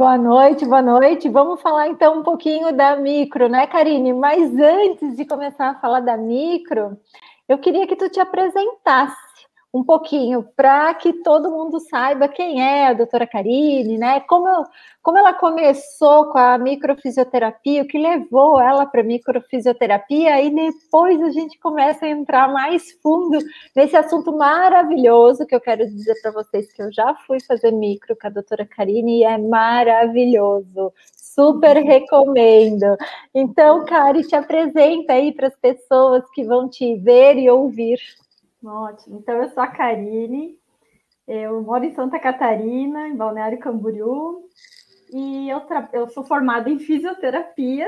Boa noite, boa noite. Vamos falar então um pouquinho da micro, né, Karine? Mas antes de começar a falar da micro, eu queria que tu te apresentasse um pouquinho para que todo mundo saiba quem é a doutora Karine, né? Como, como ela começou com a microfisioterapia, o que levou ela para microfisioterapia, e depois a gente começa a entrar mais fundo nesse assunto maravilhoso que eu quero dizer para vocês que eu já fui fazer micro com a doutora Karine e é maravilhoso. Super recomendo. Então, Kari, te apresenta aí para as pessoas que vão te ver e ouvir. Ótimo. Então, eu sou a Karine, eu moro em Santa Catarina, em Balneário Camboriú, e eu, eu sou formada em fisioterapia,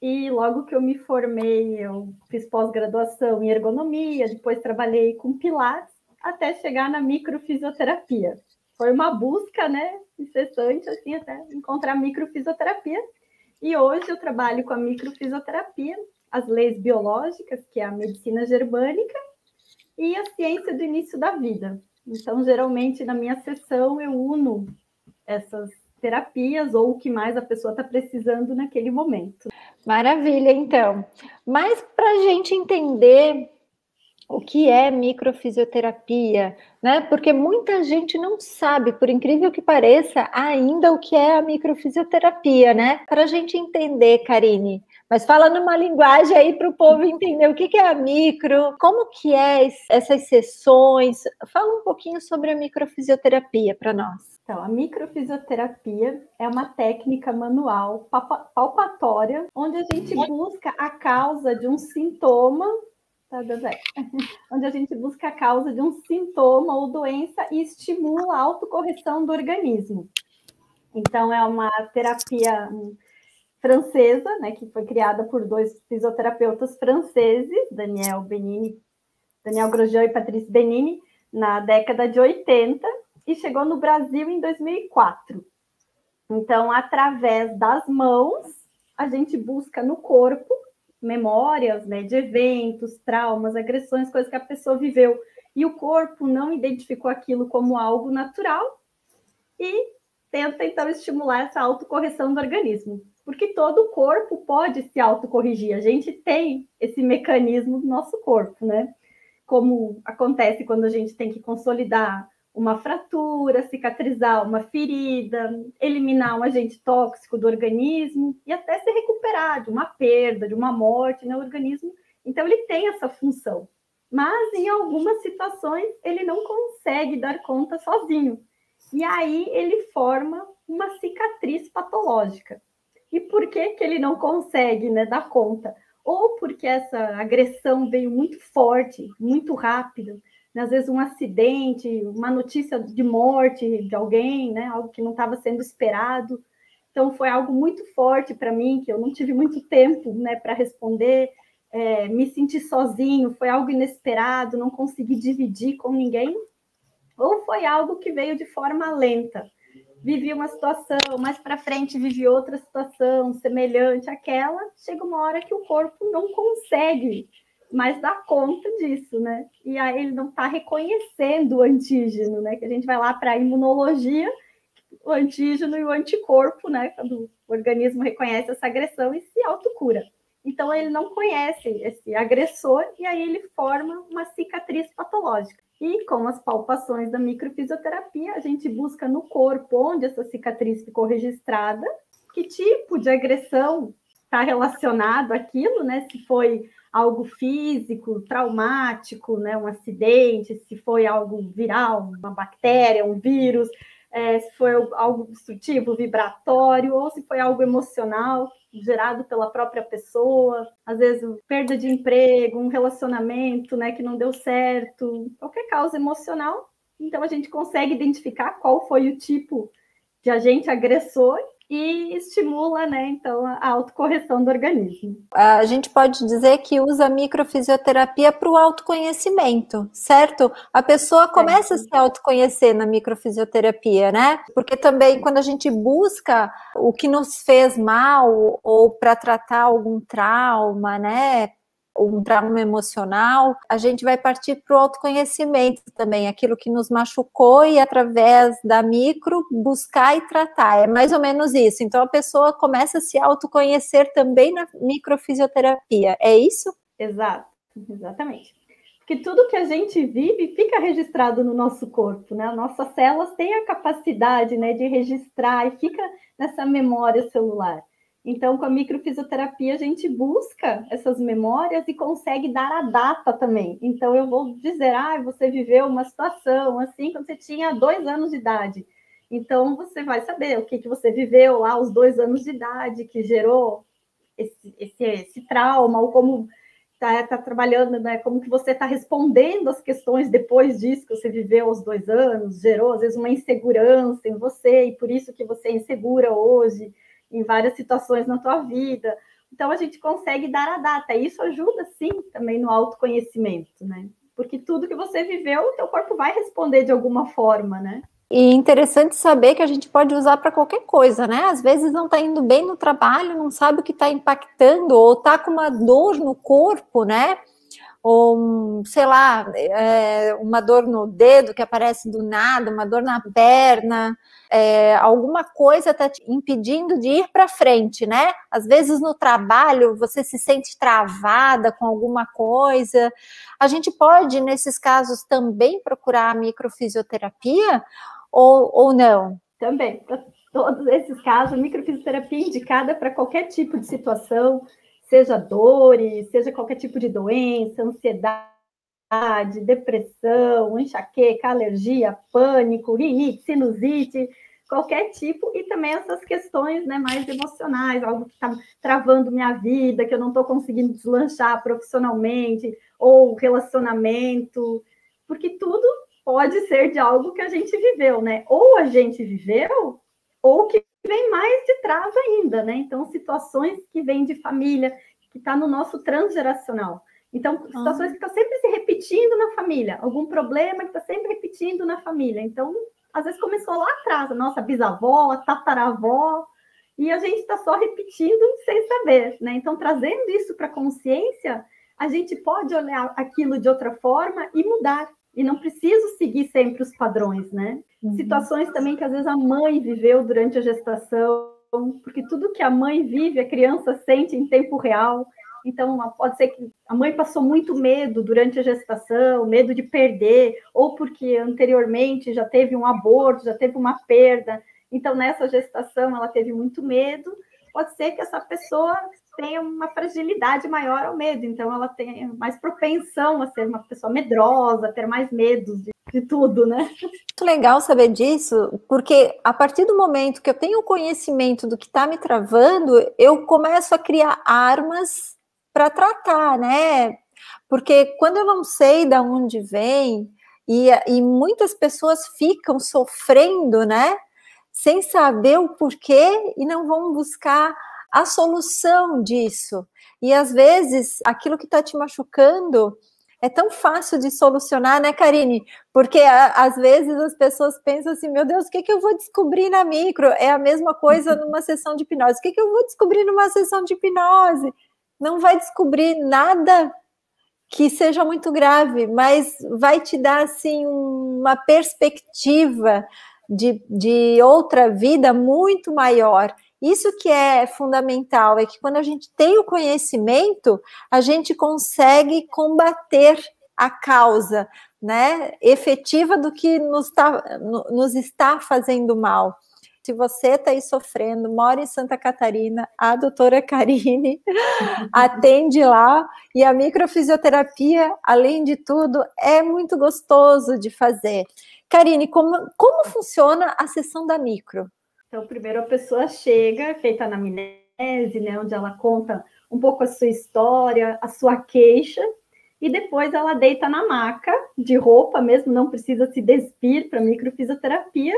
e logo que eu me formei, eu fiz pós-graduação em ergonomia, depois trabalhei com pilates, até chegar na microfisioterapia. Foi uma busca, né, incessante, assim, até encontrar microfisioterapia. E hoje eu trabalho com a microfisioterapia, as leis biológicas, que é a medicina germânica, e a ciência do início da vida. Então, geralmente, na minha sessão, eu uno essas terapias ou o que mais a pessoa está precisando naquele momento. Maravilha, então. Mas para a gente entender o que é microfisioterapia, né? Porque muita gente não sabe, por incrível que pareça, ainda o que é a microfisioterapia, né? Para a gente entender, Karine, mas fala numa linguagem aí para o povo entender o que é a micro, como que é essas sessões. Fala um pouquinho sobre a microfisioterapia para nós. Então, a microfisioterapia é uma técnica manual palpatória, onde a gente busca a causa de um sintoma Tá onde a gente busca a causa de um sintoma ou doença e estimula a autocorreção do organismo. Então, é uma terapia francesa, né, que foi criada por dois fisioterapeutas franceses, Daniel Benini, Daniel Grosjean e Patrice Benini, na década de 80, e chegou no Brasil em 2004. Então, através das mãos, a gente busca no corpo memórias né, de eventos, traumas, agressões, coisas que a pessoa viveu, e o corpo não identificou aquilo como algo natural, e tenta então estimular essa autocorreção do organismo porque todo o corpo pode se autocorrigir. A gente tem esse mecanismo do nosso corpo, né? Como acontece quando a gente tem que consolidar uma fratura, cicatrizar uma ferida, eliminar um agente tóxico do organismo e até se recuperar de uma perda, de uma morte no né? organismo. Então, ele tem essa função. Mas, em algumas situações, ele não consegue dar conta sozinho. E aí, ele forma uma cicatriz patológica. E por que, que ele não consegue né, dar conta? Ou porque essa agressão veio muito forte, muito rápido, né? às vezes um acidente, uma notícia de morte de alguém, né? algo que não estava sendo esperado. Então, foi algo muito forte para mim, que eu não tive muito tempo né, para responder, é, me senti sozinho, foi algo inesperado, não consegui dividir com ninguém. Ou foi algo que veio de forma lenta, vivi uma situação, mais para frente vivi outra situação semelhante àquela, chega uma hora que o corpo não consegue mais dar conta disso, né? E aí ele não está reconhecendo o antígeno, né? Que a gente vai lá para a imunologia, o antígeno e o anticorpo, né? Quando o organismo reconhece essa agressão e se autocura. Então ele não conhece esse agressor e aí ele forma uma cicatriz patológica. E com as palpações da microfisioterapia, a gente busca no corpo onde essa cicatriz ficou registrada, que tipo de agressão está relacionado àquilo, né? Se foi algo físico, traumático, né? Um acidente, se foi algo viral, uma bactéria, um vírus, é, se foi algo destrutivo, vibratório, ou se foi algo emocional, gerado pela própria pessoa, às vezes perda de emprego, um relacionamento, né, que não deu certo, qualquer causa emocional. Então a gente consegue identificar qual foi o tipo de agente agressor e estimula, né, então, a autocorreção do organismo. A gente pode dizer que usa microfisioterapia para o autoconhecimento, certo? A pessoa começa a se autoconhecer na microfisioterapia, né? Porque também quando a gente busca o que nos fez mal ou para tratar algum trauma, né? Um trauma emocional, a gente vai partir para o autoconhecimento também, aquilo que nos machucou e através da micro buscar e tratar. É mais ou menos isso. Então a pessoa começa a se autoconhecer também na microfisioterapia. É isso? Exato, exatamente. Porque tudo que a gente vive fica registrado no nosso corpo, né? Nossas células têm a capacidade né, de registrar e fica nessa memória celular. Então, com a microfisioterapia, a gente busca essas memórias e consegue dar a data também. Então, eu vou dizer, ah, você viveu uma situação assim quando você tinha dois anos de idade. Então, você vai saber o que, que você viveu lá aos dois anos de idade, que gerou esse, esse, esse trauma, ou como está tá trabalhando, né? Como que você está respondendo as questões depois disso que você viveu aos dois anos, gerou às vezes uma insegurança em você, e por isso que você é insegura hoje em várias situações na tua vida. Então a gente consegue dar a data. Isso ajuda sim também no autoconhecimento, né? Porque tudo que você viveu, o teu corpo vai responder de alguma forma, né? E interessante saber que a gente pode usar para qualquer coisa, né? Às vezes não está indo bem no trabalho, não sabe o que está impactando, ou está com uma dor no corpo, né? Ou, sei lá, é, uma dor no dedo que aparece do nada, uma dor na perna, é, alguma coisa está te impedindo de ir para frente, né? Às vezes no trabalho você se sente travada com alguma coisa. A gente pode, nesses casos, também procurar a microfisioterapia ou, ou não? Também, todos esses casos, microfisioterapia é indicada para qualquer tipo de situação, seja dores, seja qualquer tipo de doença, ansiedade, depressão, enxaqueca, alergia, pânico, rinite, sinusite, qualquer tipo, e também essas questões né, mais emocionais, algo que está travando minha vida, que eu não estou conseguindo deslanchar profissionalmente, ou relacionamento, porque tudo pode ser de algo que a gente viveu, né? Ou a gente viveu, ou que vem mais de trás ainda, né? Então, situações que vêm de família, que está no nosso transgeracional. Então, situações ah. que estão sempre se repetindo na família, algum problema que está sempre repetindo na família. Então, às vezes começou lá atrás, a nossa bisavó, a tataravó, e a gente está só repetindo sem saber, né? Então, trazendo isso para a consciência, a gente pode olhar aquilo de outra forma e mudar e não preciso seguir sempre os padrões, né? Uhum. Situações também que às vezes a mãe viveu durante a gestação, porque tudo que a mãe vive, a criança sente em tempo real. Então, pode ser que a mãe passou muito medo durante a gestação, medo de perder, ou porque anteriormente já teve um aborto, já teve uma perda. Então, nessa gestação, ela teve muito medo. Pode ser que essa pessoa tem uma fragilidade maior ao medo, então ela tem mais propensão a ser uma pessoa medrosa, ter mais medos de, de tudo, né? Muito legal saber disso, porque a partir do momento que eu tenho conhecimento do que está me travando, eu começo a criar armas para tratar, né? Porque quando eu não sei de onde vem, e, e muitas pessoas ficam sofrendo, né? Sem saber o porquê e não vão buscar a solução disso. E às vezes aquilo que está te machucando é tão fácil de solucionar, né, Karine? Porque a, às vezes as pessoas pensam assim: meu Deus, o que, que eu vou descobrir na micro? É a mesma coisa numa sessão de hipnose. O que, que eu vou descobrir numa sessão de hipnose? Não vai descobrir nada que seja muito grave, mas vai te dar assim uma perspectiva de, de outra vida muito maior. Isso que é fundamental, é que quando a gente tem o conhecimento, a gente consegue combater a causa, né, efetiva do que nos, tá, nos está fazendo mal. Se você está aí sofrendo, mora em Santa Catarina, a doutora Karine atende lá e a microfisioterapia, além de tudo, é muito gostoso de fazer. Karine, como, como funciona a sessão da micro? Então, primeiro a pessoa chega, feita na amnese, né, onde ela conta um pouco a sua história, a sua queixa, e depois ela deita na maca, de roupa mesmo, não precisa se despir para microfisioterapia,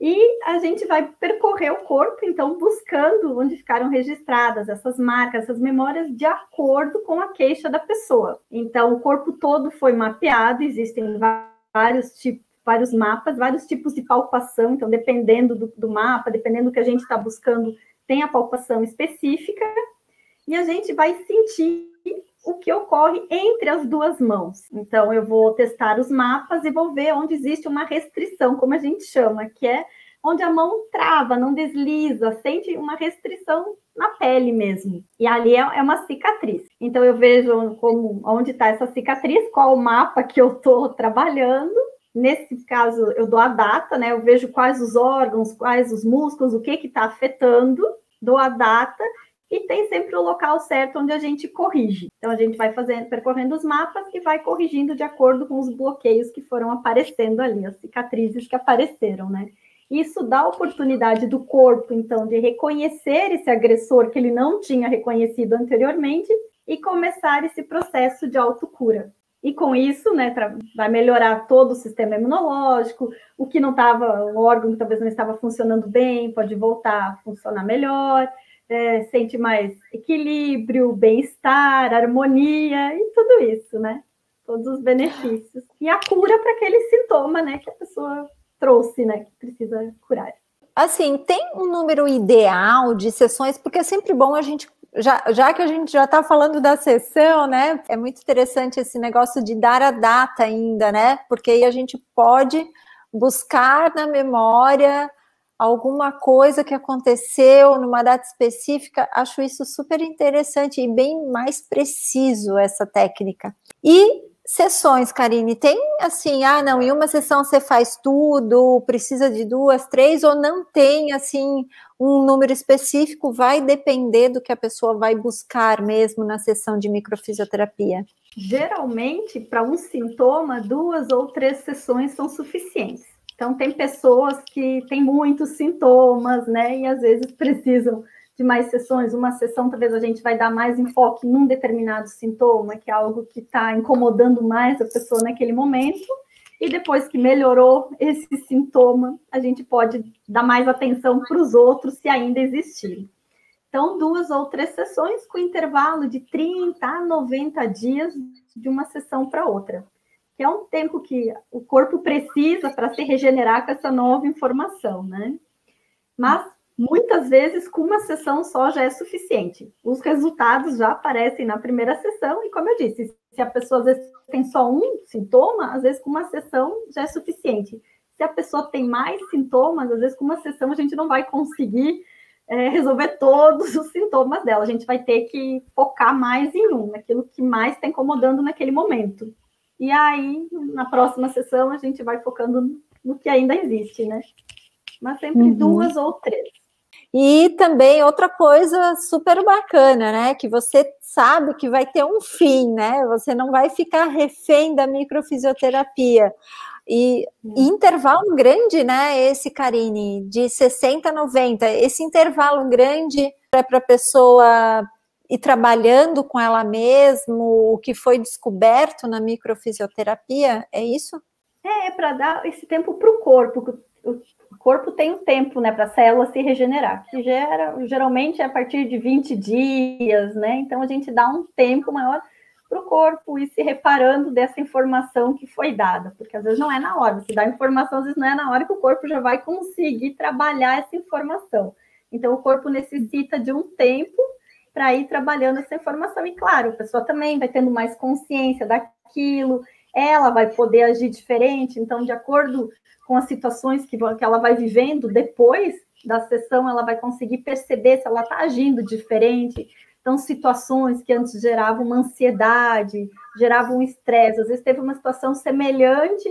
e a gente vai percorrer o corpo, então, buscando onde ficaram registradas essas marcas, essas memórias, de acordo com a queixa da pessoa. Então, o corpo todo foi mapeado, existem vários tipos vários mapas, vários tipos de palpação, então, dependendo do, do mapa, dependendo do que a gente está buscando, tem a palpação específica, e a gente vai sentir o que ocorre entre as duas mãos. Então, eu vou testar os mapas e vou ver onde existe uma restrição, como a gente chama, que é onde a mão trava, não desliza, sente uma restrição na pele mesmo. E ali é, é uma cicatriz. Então eu vejo como onde está essa cicatriz, qual o mapa que eu estou trabalhando. Nesse caso, eu dou a data, né? Eu vejo quais os órgãos, quais os músculos, o que está afetando, dou a data e tem sempre o local certo onde a gente corrige. Então a gente vai fazendo, percorrendo os mapas e vai corrigindo de acordo com os bloqueios que foram aparecendo ali, as cicatrizes que apareceram, né? Isso dá oportunidade do corpo, então, de reconhecer esse agressor que ele não tinha reconhecido anteriormente e começar esse processo de autocura. E com isso, né, vai melhorar todo o sistema imunológico, o que não estava, o órgão que talvez não estava funcionando bem, pode voltar a funcionar melhor, é, sente mais equilíbrio, bem-estar, harmonia e tudo isso, né? Todos os benefícios. E a cura para aquele sintoma, né, que a pessoa trouxe, né, que precisa curar. Assim, tem um número ideal de sessões, porque é sempre bom a gente já, já, que a gente já está falando da sessão, né? É muito interessante esse negócio de dar a data ainda, né? Porque aí a gente pode buscar na memória alguma coisa que aconteceu numa data específica. Acho isso super interessante e bem mais preciso essa técnica. E sessões, Karine, tem assim, ah, não, em uma sessão você faz tudo, precisa de duas, três, ou não tem assim um número específico, vai depender do que a pessoa vai buscar mesmo na sessão de microfisioterapia? Geralmente, para um sintoma, duas ou três sessões são suficientes. Então, tem pessoas que têm muitos sintomas, né, e às vezes precisam de mais sessões, uma sessão talvez a gente vai dar mais enfoque num determinado sintoma, que é algo que está incomodando mais a pessoa naquele momento, e depois que melhorou esse sintoma, a gente pode dar mais atenção para os outros se ainda existirem. Então, duas ou três sessões com intervalo de 30 a 90 dias de uma sessão para outra, que é um tempo que o corpo precisa para se regenerar com essa nova informação, né? Mas Muitas vezes, com uma sessão só já é suficiente. Os resultados já aparecem na primeira sessão, e como eu disse, se a pessoa às vezes tem só um sintoma, às vezes com uma sessão já é suficiente. Se a pessoa tem mais sintomas, às vezes com uma sessão a gente não vai conseguir é, resolver todos os sintomas dela. A gente vai ter que focar mais em um, naquilo que mais está incomodando naquele momento. E aí, na próxima sessão, a gente vai focando no que ainda existe, né? Mas sempre uhum. duas ou três. E também outra coisa super bacana, né? Que você sabe que vai ter um fim, né? Você não vai ficar refém da microfisioterapia. E hum. intervalo grande, né? Esse, Karine, de 60 a 90. Esse intervalo grande é para a pessoa ir trabalhando com ela mesmo, o que foi descoberto na microfisioterapia, é isso? É, é para dar esse tempo para o corpo. Corpo tem um tempo, né, para a célula se regenerar, que gera, geralmente é a partir de 20 dias, né? Então a gente dá um tempo maior para o corpo ir se reparando dessa informação que foi dada, porque às vezes não é na hora, se dá informação, às vezes não é na hora que o corpo já vai conseguir trabalhar essa informação. Então o corpo necessita de um tempo para ir trabalhando essa informação. E claro, a pessoa também vai tendo mais consciência daquilo, ela vai poder agir diferente, então, de acordo com as situações que, que ela vai vivendo depois da sessão, ela vai conseguir perceber se ela está agindo diferente. Então, situações que antes geravam uma ansiedade, geravam um estresse, às vezes teve uma situação semelhante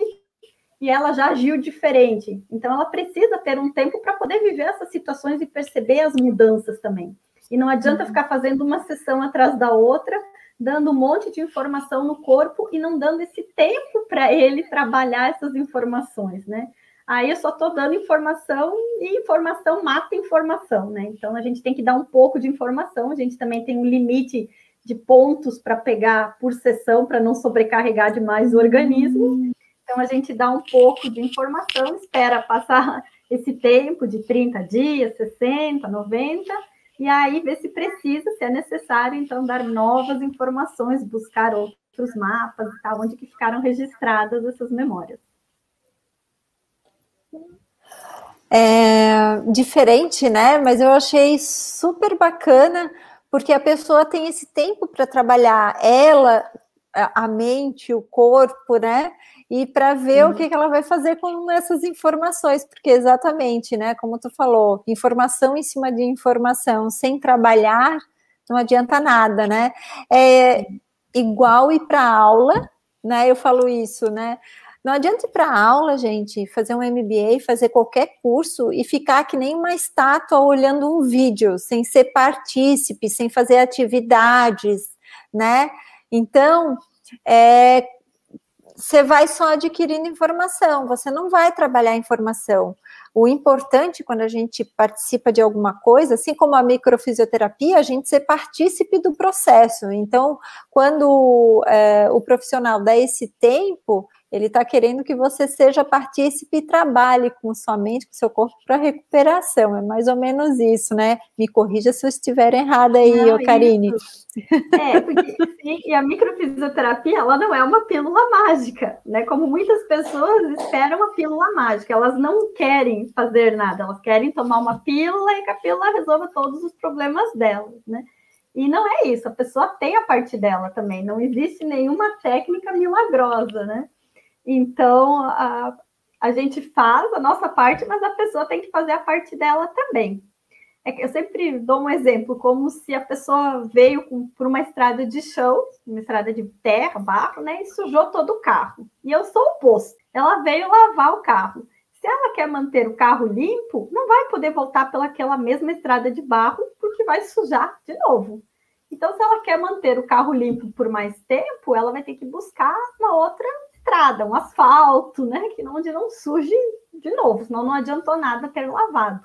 e ela já agiu diferente. Então, ela precisa ter um tempo para poder viver essas situações e perceber as mudanças também. E não adianta uhum. ficar fazendo uma sessão atrás da outra, dando um monte de informação no corpo e não dando esse tempo para ele trabalhar essas informações, né? Aí eu só estou dando informação e informação mata informação, né? Então a gente tem que dar um pouco de informação, a gente também tem um limite de pontos para pegar por sessão para não sobrecarregar demais o organismo. Então a gente dá um pouco de informação, espera passar esse tempo de 30 dias, 60, 90 e aí ver se precisa, se é necessário, então, dar novas informações, buscar outros mapas e tal, onde que ficaram registradas essas memórias. É diferente, né? Mas eu achei super bacana, porque a pessoa tem esse tempo para trabalhar ela, a mente, o corpo, né? E para ver uhum. o que, que ela vai fazer com essas informações, porque exatamente, né? Como tu falou, informação em cima de informação, sem trabalhar, não adianta nada, né? É igual ir para aula, né? Eu falo isso, né? Não adianta ir para aula, gente, fazer um MBA, fazer qualquer curso e ficar que nem uma estátua olhando um vídeo, sem ser partícipe, sem fazer atividades, né? Então, é, você vai só adquirindo informação, você não vai trabalhar informação. O importante quando a gente participa de alguma coisa, assim como a microfisioterapia, a gente ser partícipe do processo. Então, quando é, o profissional dá esse tempo, ele está querendo que você seja partícipe e trabalhe com sua mente, com seu corpo para recuperação. É mais ou menos isso, né? Me corrija se eu estiver errada aí, não, Karine. É, porque sim, e a microfisioterapia, ela não é uma pílula mágica, né? Como muitas pessoas esperam uma pílula mágica, elas não querem fazer nada, elas querem tomar uma pílula e que a pílula resolva todos os problemas delas, né? E não é isso, a pessoa tem a parte dela também, não existe nenhuma técnica milagrosa, né? Então, a, a gente faz a nossa parte, mas a pessoa tem que fazer a parte dela também. É que eu sempre dou um exemplo, como se a pessoa veio com, por uma estrada de chão, uma estrada de terra, barro, né, e sujou todo o carro. E eu sou o oposto. Ela veio lavar o carro. Se ela quer manter o carro limpo, não vai poder voltar pelaquela mesma estrada de barro, porque vai sujar de novo. Então, se ela quer manter o carro limpo por mais tempo, ela vai ter que buscar uma outra estrada, um asfalto, né? Que onde não suje de novo, senão não adiantou nada ter lavado.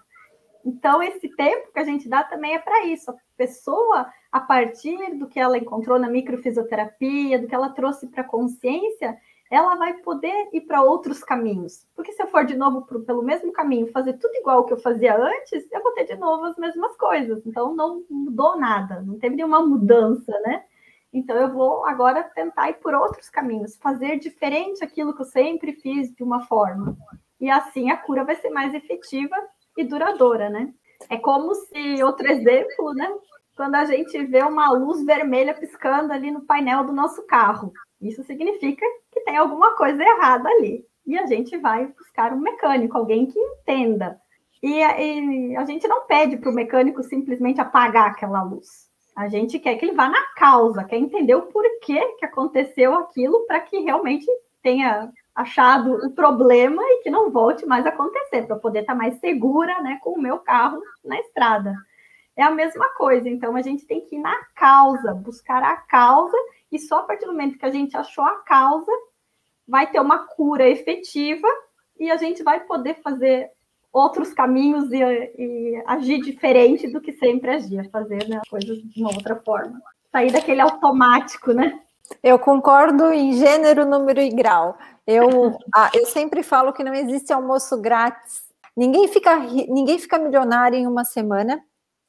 Então, esse tempo que a gente dá também é para isso. A pessoa, a partir do que ela encontrou na microfisioterapia, do que ela trouxe para a consciência, ela vai poder ir para outros caminhos. Porque se eu for de novo pro, pelo mesmo caminho, fazer tudo igual que eu fazia antes, eu vou ter de novo as mesmas coisas. Então, não mudou nada, não teve nenhuma mudança, né? Então eu vou agora tentar ir por outros caminhos, fazer diferente aquilo que eu sempre fiz de uma forma. E assim a cura vai ser mais efetiva e duradoura, né? É como se, outro exemplo, né? Quando a gente vê uma luz vermelha piscando ali no painel do nosso carro. Isso significa que tem alguma coisa errada ali. E a gente vai buscar um mecânico, alguém que entenda. E, e a gente não pede para o mecânico simplesmente apagar aquela luz. A gente quer que ele vá na causa, quer entender o porquê que aconteceu aquilo para que realmente tenha achado o problema e que não volte mais a acontecer, para poder estar tá mais segura né, com o meu carro na estrada. É a mesma coisa, então a gente tem que ir na causa, buscar a causa, e só a partir do momento que a gente achou a causa, vai ter uma cura efetiva e a gente vai poder fazer outros caminhos e, e, agir diferente do que sempre agia, fazer né, coisas de uma outra forma. Sair daquele automático, né? Eu concordo em gênero, número e grau. Eu, ah, eu sempre falo que não existe almoço grátis. Ninguém fica, ninguém fica milionário em uma semana.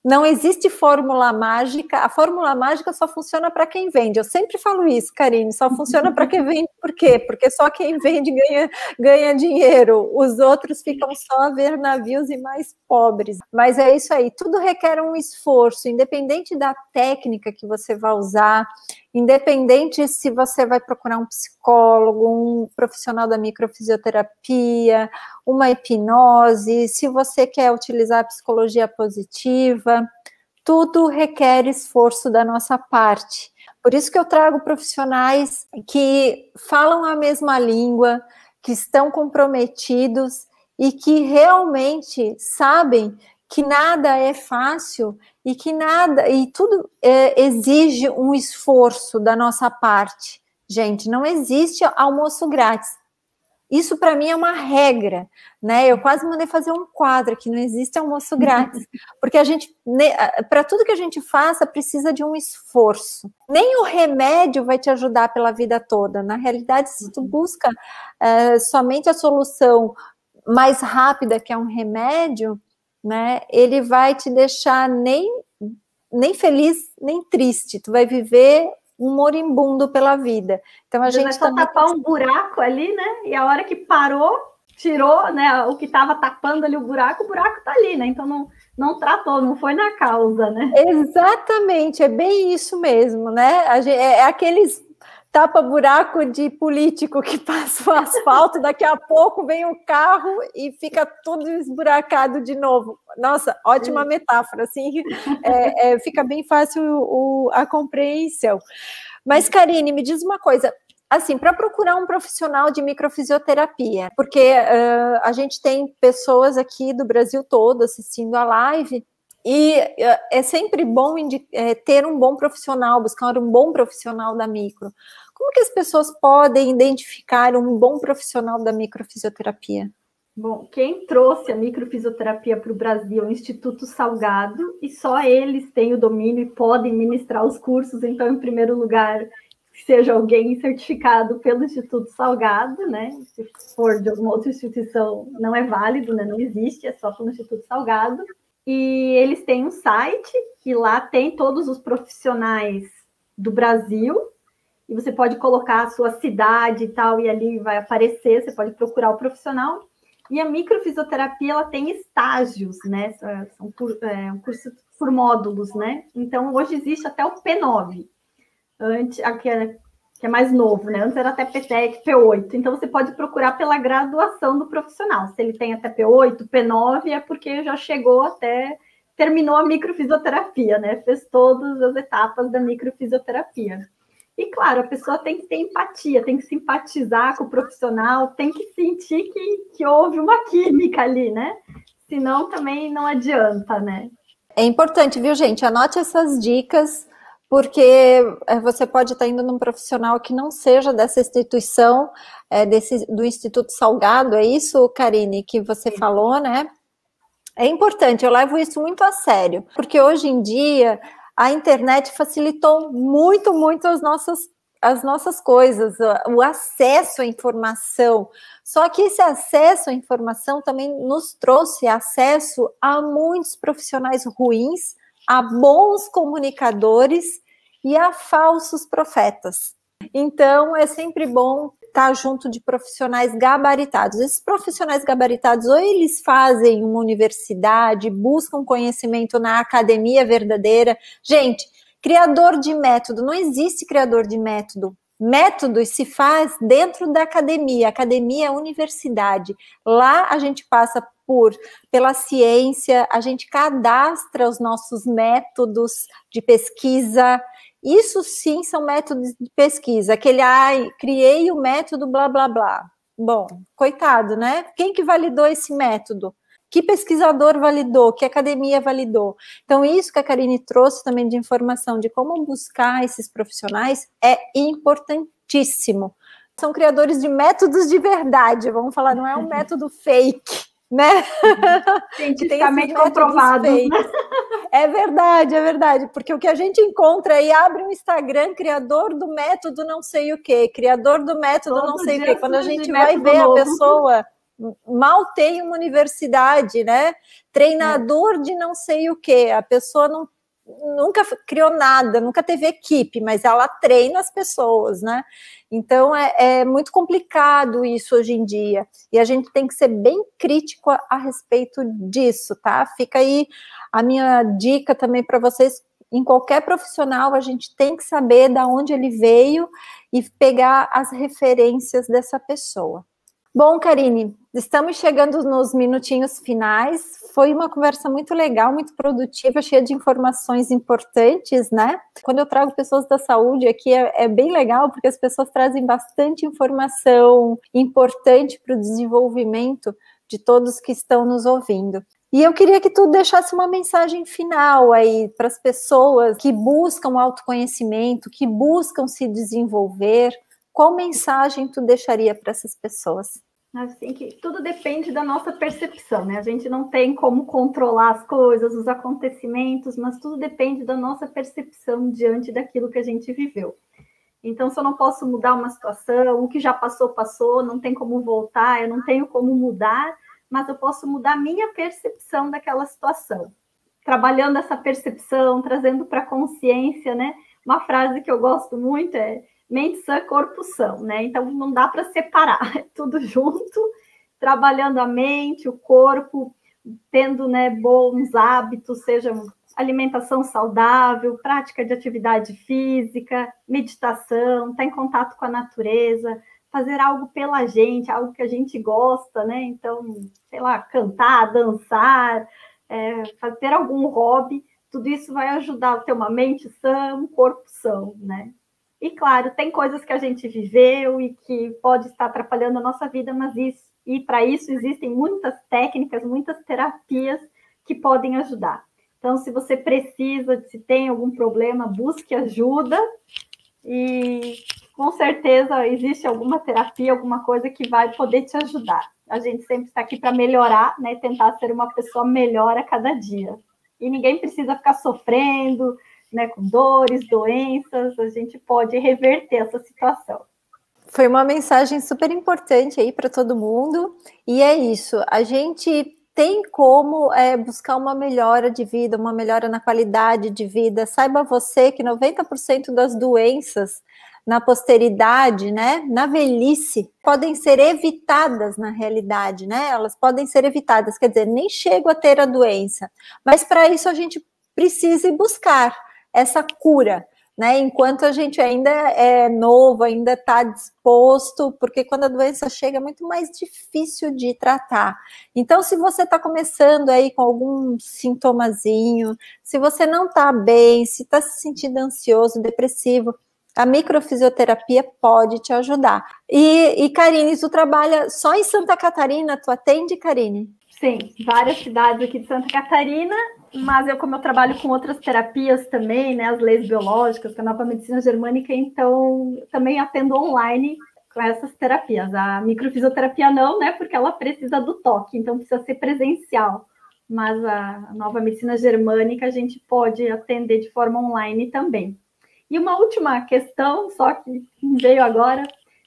Não existe fórmula mágica. A fórmula mágica só funciona para quem vende. Eu sempre falo isso, Karine. Só funciona para quem vende. Por quê? Porque só quem vende ganha, ganha dinheiro. Os outros ficam só a ver navios e mais pobres. Mas é isso aí. Tudo requer um esforço, independente da técnica que você vai usar, independente se você vai procurar um psicólogo, um profissional da microfisioterapia, uma hipnose, se você quer utilizar a psicologia positiva, tudo requer esforço da nossa parte. Por isso que eu trago profissionais que falam a mesma língua, que estão comprometidos e que realmente sabem que nada é fácil e que nada e tudo é, exige um esforço da nossa parte. Gente, não existe almoço grátis. Isso para mim é uma regra, né? Eu quase mandei fazer um quadro que não existe almoço grátis, porque a gente, para tudo que a gente faça, precisa de um esforço. Nem o remédio vai te ajudar pela vida toda. Na realidade, se tu busca é, somente a solução mais rápida, que é um remédio, né? Ele vai te deixar nem, nem feliz, nem triste. Tu vai viver um moribundo pela vida. Então a Você gente vai também... tapar um buraco ali, né? E a hora que parou, tirou, né, o que estava tapando ali o buraco, o buraco tá ali, né? Então não não tratou, não foi na causa, né? Exatamente, é bem isso mesmo, né? É, é aqueles tapa-buraco de político que passa o asfalto, daqui a pouco vem o carro e fica tudo esburacado de novo. Nossa, ótima metáfora, assim, é, é, fica bem fácil o, a compreensão. Mas, Karine, me diz uma coisa, assim, para procurar um profissional de microfisioterapia, porque uh, a gente tem pessoas aqui do Brasil todo assistindo a live, e é sempre bom é, ter um bom profissional, buscar um bom profissional da micro. Como que as pessoas podem identificar um bom profissional da microfisioterapia? Bom, quem trouxe a microfisioterapia para o Brasil é o Instituto Salgado, e só eles têm o domínio e podem ministrar os cursos, então, em primeiro lugar, seja alguém certificado pelo Instituto Salgado, né? Se for de alguma outra instituição, não é válido, né? Não existe, é só pelo Instituto Salgado. E eles têm um site que lá tem todos os profissionais do Brasil e você pode colocar a sua cidade e tal, e ali vai aparecer, você pode procurar o profissional. E a microfisioterapia, ela tem estágios, né? São por, é, um curso por módulos, né? Então, hoje existe até o P9, antes, aqui é, que é mais novo, né? Antes era até P7, P8. Então, você pode procurar pela graduação do profissional. Se ele tem até P8, P9, é porque já chegou até terminou a microfisioterapia, né? Fez todas as etapas da microfisioterapia. E claro, a pessoa tem que ter empatia, tem que simpatizar com o profissional, tem que sentir que, que houve uma química ali, né? Senão também não adianta, né? É importante, viu, gente? Anote essas dicas, porque é, você pode estar indo num profissional que não seja dessa instituição, é, desse, do Instituto Salgado, é isso, Karine, que você Sim. falou, né? É importante, eu levo isso muito a sério, porque hoje em dia a internet facilitou muito, muito as nossas, as nossas coisas, o acesso à informação. Só que esse acesso à informação também nos trouxe acesso a muitos profissionais ruins, a bons comunicadores e a falsos profetas. Então, é sempre bom estar tá junto de profissionais gabaritados. Esses profissionais gabaritados, ou eles fazem uma universidade, buscam conhecimento na academia verdadeira. Gente, criador de método, não existe criador de método. Métodos se faz dentro da academia, academia é universidade. Lá a gente passa por pela ciência, a gente cadastra os nossos métodos de pesquisa, isso sim são métodos de pesquisa. Aquele, ai, criei o método blá blá blá. Bom, coitado, né? Quem que validou esse método? Que pesquisador validou? Que academia validou? Então, isso que a Karine trouxe também de informação de como buscar esses profissionais é importantíssimo. São criadores de métodos de verdade, vamos falar, não é um método fake né? Cientificamente comprovado. É verdade, é verdade, porque o que a gente encontra aí abre um Instagram, criador do método não sei o que, criador do método Todo não sei o que. Quando a gente vai ver novo. a pessoa, mal tem uma universidade, né? Treinador é. de não sei o que, a pessoa não nunca criou nada, nunca teve equipe, mas ela treina as pessoas, né? Então é, é, muito complicado isso hoje em dia e a gente tem que ser bem crítico a, a respeito disso, tá? Fica aí a minha dica também para vocês. Em qualquer profissional, a gente tem que saber da onde ele veio e pegar as referências dessa pessoa. Bom, Karine, estamos chegando nos minutinhos finais. Foi uma conversa muito legal, muito produtiva, cheia de informações importantes, né? Quando eu trago pessoas da saúde aqui é, é bem legal, porque as pessoas trazem bastante informação importante para o desenvolvimento de todos que estão nos ouvindo. E eu queria que tu deixasse uma mensagem final aí para as pessoas que buscam autoconhecimento, que buscam se desenvolver, qual mensagem tu deixaria para essas pessoas? Assim que tudo depende da nossa percepção, né? A gente não tem como controlar as coisas, os acontecimentos, mas tudo depende da nossa percepção diante daquilo que a gente viveu. Então, se eu não posso mudar uma situação, o que já passou, passou, não tem como voltar, eu não tenho como mudar, mas eu posso mudar a minha percepção daquela situação. Trabalhando essa percepção, trazendo para a consciência, né? Uma frase que eu gosto muito é mente sã, corpo são, né? Então não dá para separar, é tudo junto, trabalhando a mente, o corpo, tendo né, bons hábitos, seja alimentação saudável, prática de atividade física, meditação, estar tá em contato com a natureza, fazer algo pela gente, algo que a gente gosta, né? Então, sei lá, cantar, dançar, é, fazer algum hobby, tudo isso vai ajudar a ter uma mente sã, um corpo são, né? E claro, tem coisas que a gente viveu e que pode estar atrapalhando a nossa vida, mas isso, e para isso existem muitas técnicas, muitas terapias que podem ajudar. Então, se você precisa, se tem algum problema, busque ajuda e com certeza existe alguma terapia, alguma coisa que vai poder te ajudar. A gente sempre está aqui para melhorar, né? Tentar ser uma pessoa melhor a cada dia. E ninguém precisa ficar sofrendo, né, com dores, doenças. A gente pode reverter essa situação. Foi uma mensagem super importante aí para todo mundo. E é isso. A gente tem como é, buscar uma melhora de vida, uma melhora na qualidade de vida. Saiba você que 90% das doenças na posteridade, né, na velhice, podem ser evitadas na realidade, né? Elas podem ser evitadas, quer dizer, nem chego a ter a doença, mas para isso a gente precisa buscar essa cura, né? Enquanto a gente ainda é novo, ainda está disposto, porque quando a doença chega é muito mais difícil de tratar. Então, se você está começando aí com algum sintomazinho, se você não está bem, se está se sentindo ansioso, depressivo, a microfisioterapia pode te ajudar. E, e Karine, tu trabalha só em Santa Catarina? Tu atende, Karine? Sim, várias cidades aqui de Santa Catarina, mas eu, como eu trabalho com outras terapias também, né, as leis biológicas, com a nova medicina germânica, então também atendo online com essas terapias. A microfisioterapia não, né, porque ela precisa do toque, então precisa ser presencial. Mas a nova medicina germânica a gente pode atender de forma online também. E uma última questão, só que veio agora,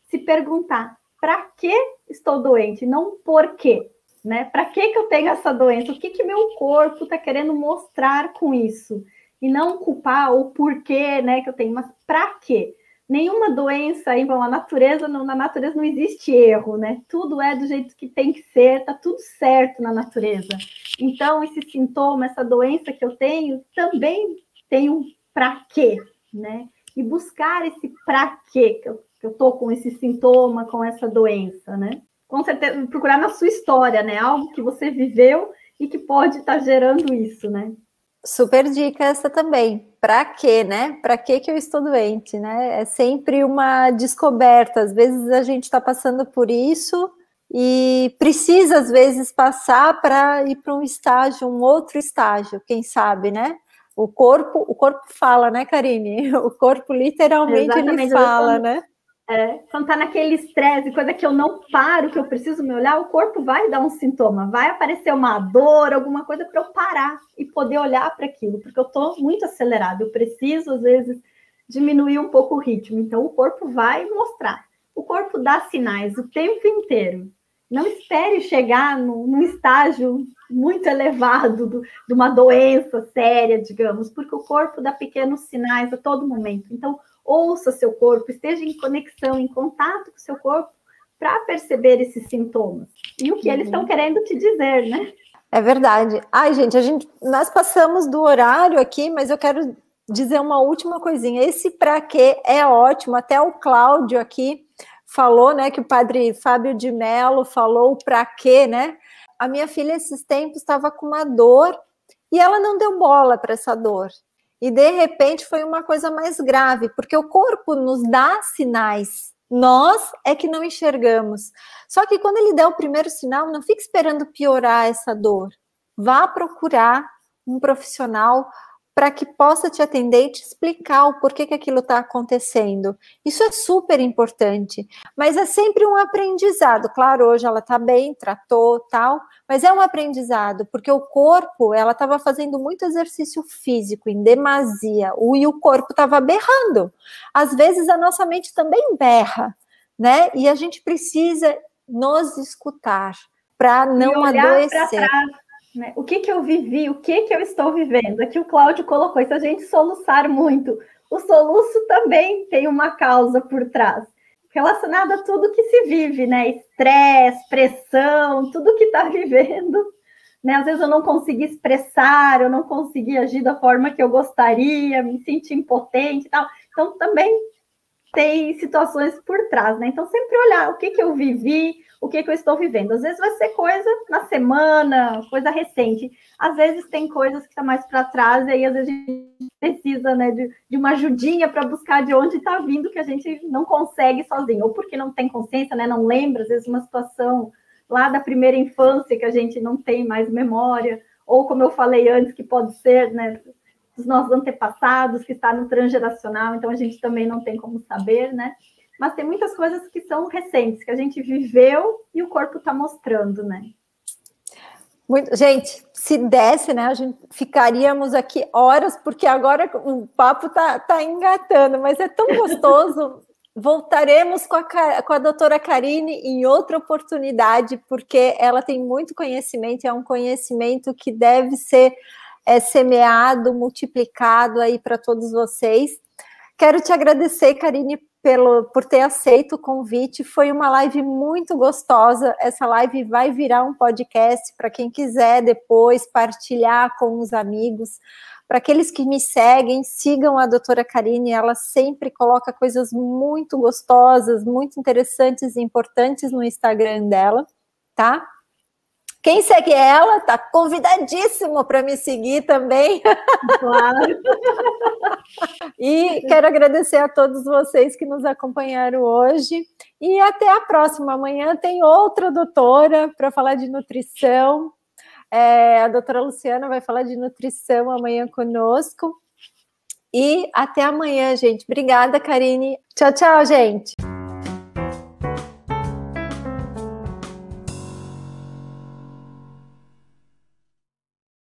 se perguntar: para que estou doente? Não por quê. Né? Para que, que eu tenho essa doença? O que, que meu corpo está querendo mostrar com isso? E não culpar o porquê né, que eu tenho, mas para quê? Nenhuma doença bom, a natureza, na natureza não existe erro, né? Tudo é do jeito que tem que ser, tá tudo certo na natureza. Então, esse sintoma, essa doença que eu tenho, também tem um para quê, né? E buscar esse para quê que eu, que eu tô com esse sintoma, com essa doença, né? Com certeza, procurar na sua história, né? Algo que você viveu e que pode estar tá gerando isso, né? Super dica essa também. Para quê, né? Para que que eu estou doente, né? É sempre uma descoberta. Às vezes a gente está passando por isso e precisa às vezes passar para ir para um estágio, um outro estágio, quem sabe, né? O corpo, o corpo fala, né, Karine? O corpo literalmente Exatamente. ele fala, né? É, quando tá naquele estresse, coisa que eu não paro, que eu preciso me olhar, o corpo vai dar um sintoma, vai aparecer uma dor, alguma coisa para eu parar e poder olhar para aquilo, porque eu tô muito acelerado, eu preciso às vezes diminuir um pouco o ritmo. Então o corpo vai mostrar. O corpo dá sinais o tempo inteiro. Não espere chegar no, num estágio muito elevado do, de uma doença séria, digamos, porque o corpo dá pequenos sinais a todo momento. Então, ouça seu corpo, esteja em conexão, em contato com seu corpo, para perceber esses sintomas e o que uhum. eles estão querendo te dizer, né? É verdade. Ai, gente, a gente, nós passamos do horário aqui, mas eu quero dizer uma última coisinha. Esse para quê é ótimo. Até o Cláudio aqui falou, né, que o padre Fábio de Mello falou para quê, né? A minha filha esses tempos estava com uma dor e ela não deu bola para essa dor. E de repente foi uma coisa mais grave, porque o corpo nos dá sinais. Nós é que não enxergamos. Só que quando ele der o primeiro sinal, não fique esperando piorar essa dor. Vá procurar um profissional para que possa te atender e te explicar o porquê que aquilo está acontecendo. Isso é super importante, mas é sempre um aprendizado. Claro, hoje ela está bem, tratou, tal, mas é um aprendizado, porque o corpo, ela estava fazendo muito exercício físico em demasia, e o corpo estava berrando. Às vezes a nossa mente também berra, né? E a gente precisa nos escutar para não adoecer. Né? O que, que eu vivi, o que, que eu estou vivendo? Aqui o Cláudio colocou, se a gente soluçar muito, o soluço também tem uma causa por trás, relacionada a tudo que se vive, né? Estresse, pressão, tudo que está vivendo, né? Às vezes eu não consegui expressar, eu não consegui agir da forma que eu gostaria, me senti impotente e tal. Então, também tem situações por trás, né? Então, sempre olhar o que, que eu vivi, o que, que eu estou vivendo. Às vezes vai ser coisa na semana, coisa recente. Às vezes tem coisas que tá mais para trás, e aí às vezes a gente precisa né, de, de uma ajudinha para buscar de onde está vindo, que a gente não consegue sozinho, ou porque não tem consciência, né, não lembra, às vezes uma situação lá da primeira infância que a gente não tem mais memória, ou como eu falei antes, que pode ser né, dos nossos antepassados, que está no transgeracional, então a gente também não tem como saber, né? Mas tem muitas coisas que são recentes, que a gente viveu e o corpo está mostrando, né? Muito, gente, se desse, né, a gente ficaríamos aqui horas, porque agora o papo tá, tá engatando, mas é tão gostoso. Voltaremos com a, com a doutora Karine em outra oportunidade, porque ela tem muito conhecimento, é um conhecimento que deve ser é, semeado, multiplicado aí para todos vocês. Quero te agradecer, Karine, pelo, por ter aceito o convite. Foi uma live muito gostosa. Essa live vai virar um podcast para quem quiser depois partilhar com os amigos. Para aqueles que me seguem, sigam a doutora Karine, ela sempre coloca coisas muito gostosas, muito interessantes e importantes no Instagram dela, tá? Quem segue ela está convidadíssimo para me seguir também. Claro. e quero agradecer a todos vocês que nos acompanharam hoje. E até a próxima. Amanhã tem outra doutora para falar de nutrição. É, a doutora Luciana vai falar de nutrição amanhã conosco. E até amanhã, gente. Obrigada, Karine. Tchau, tchau, gente.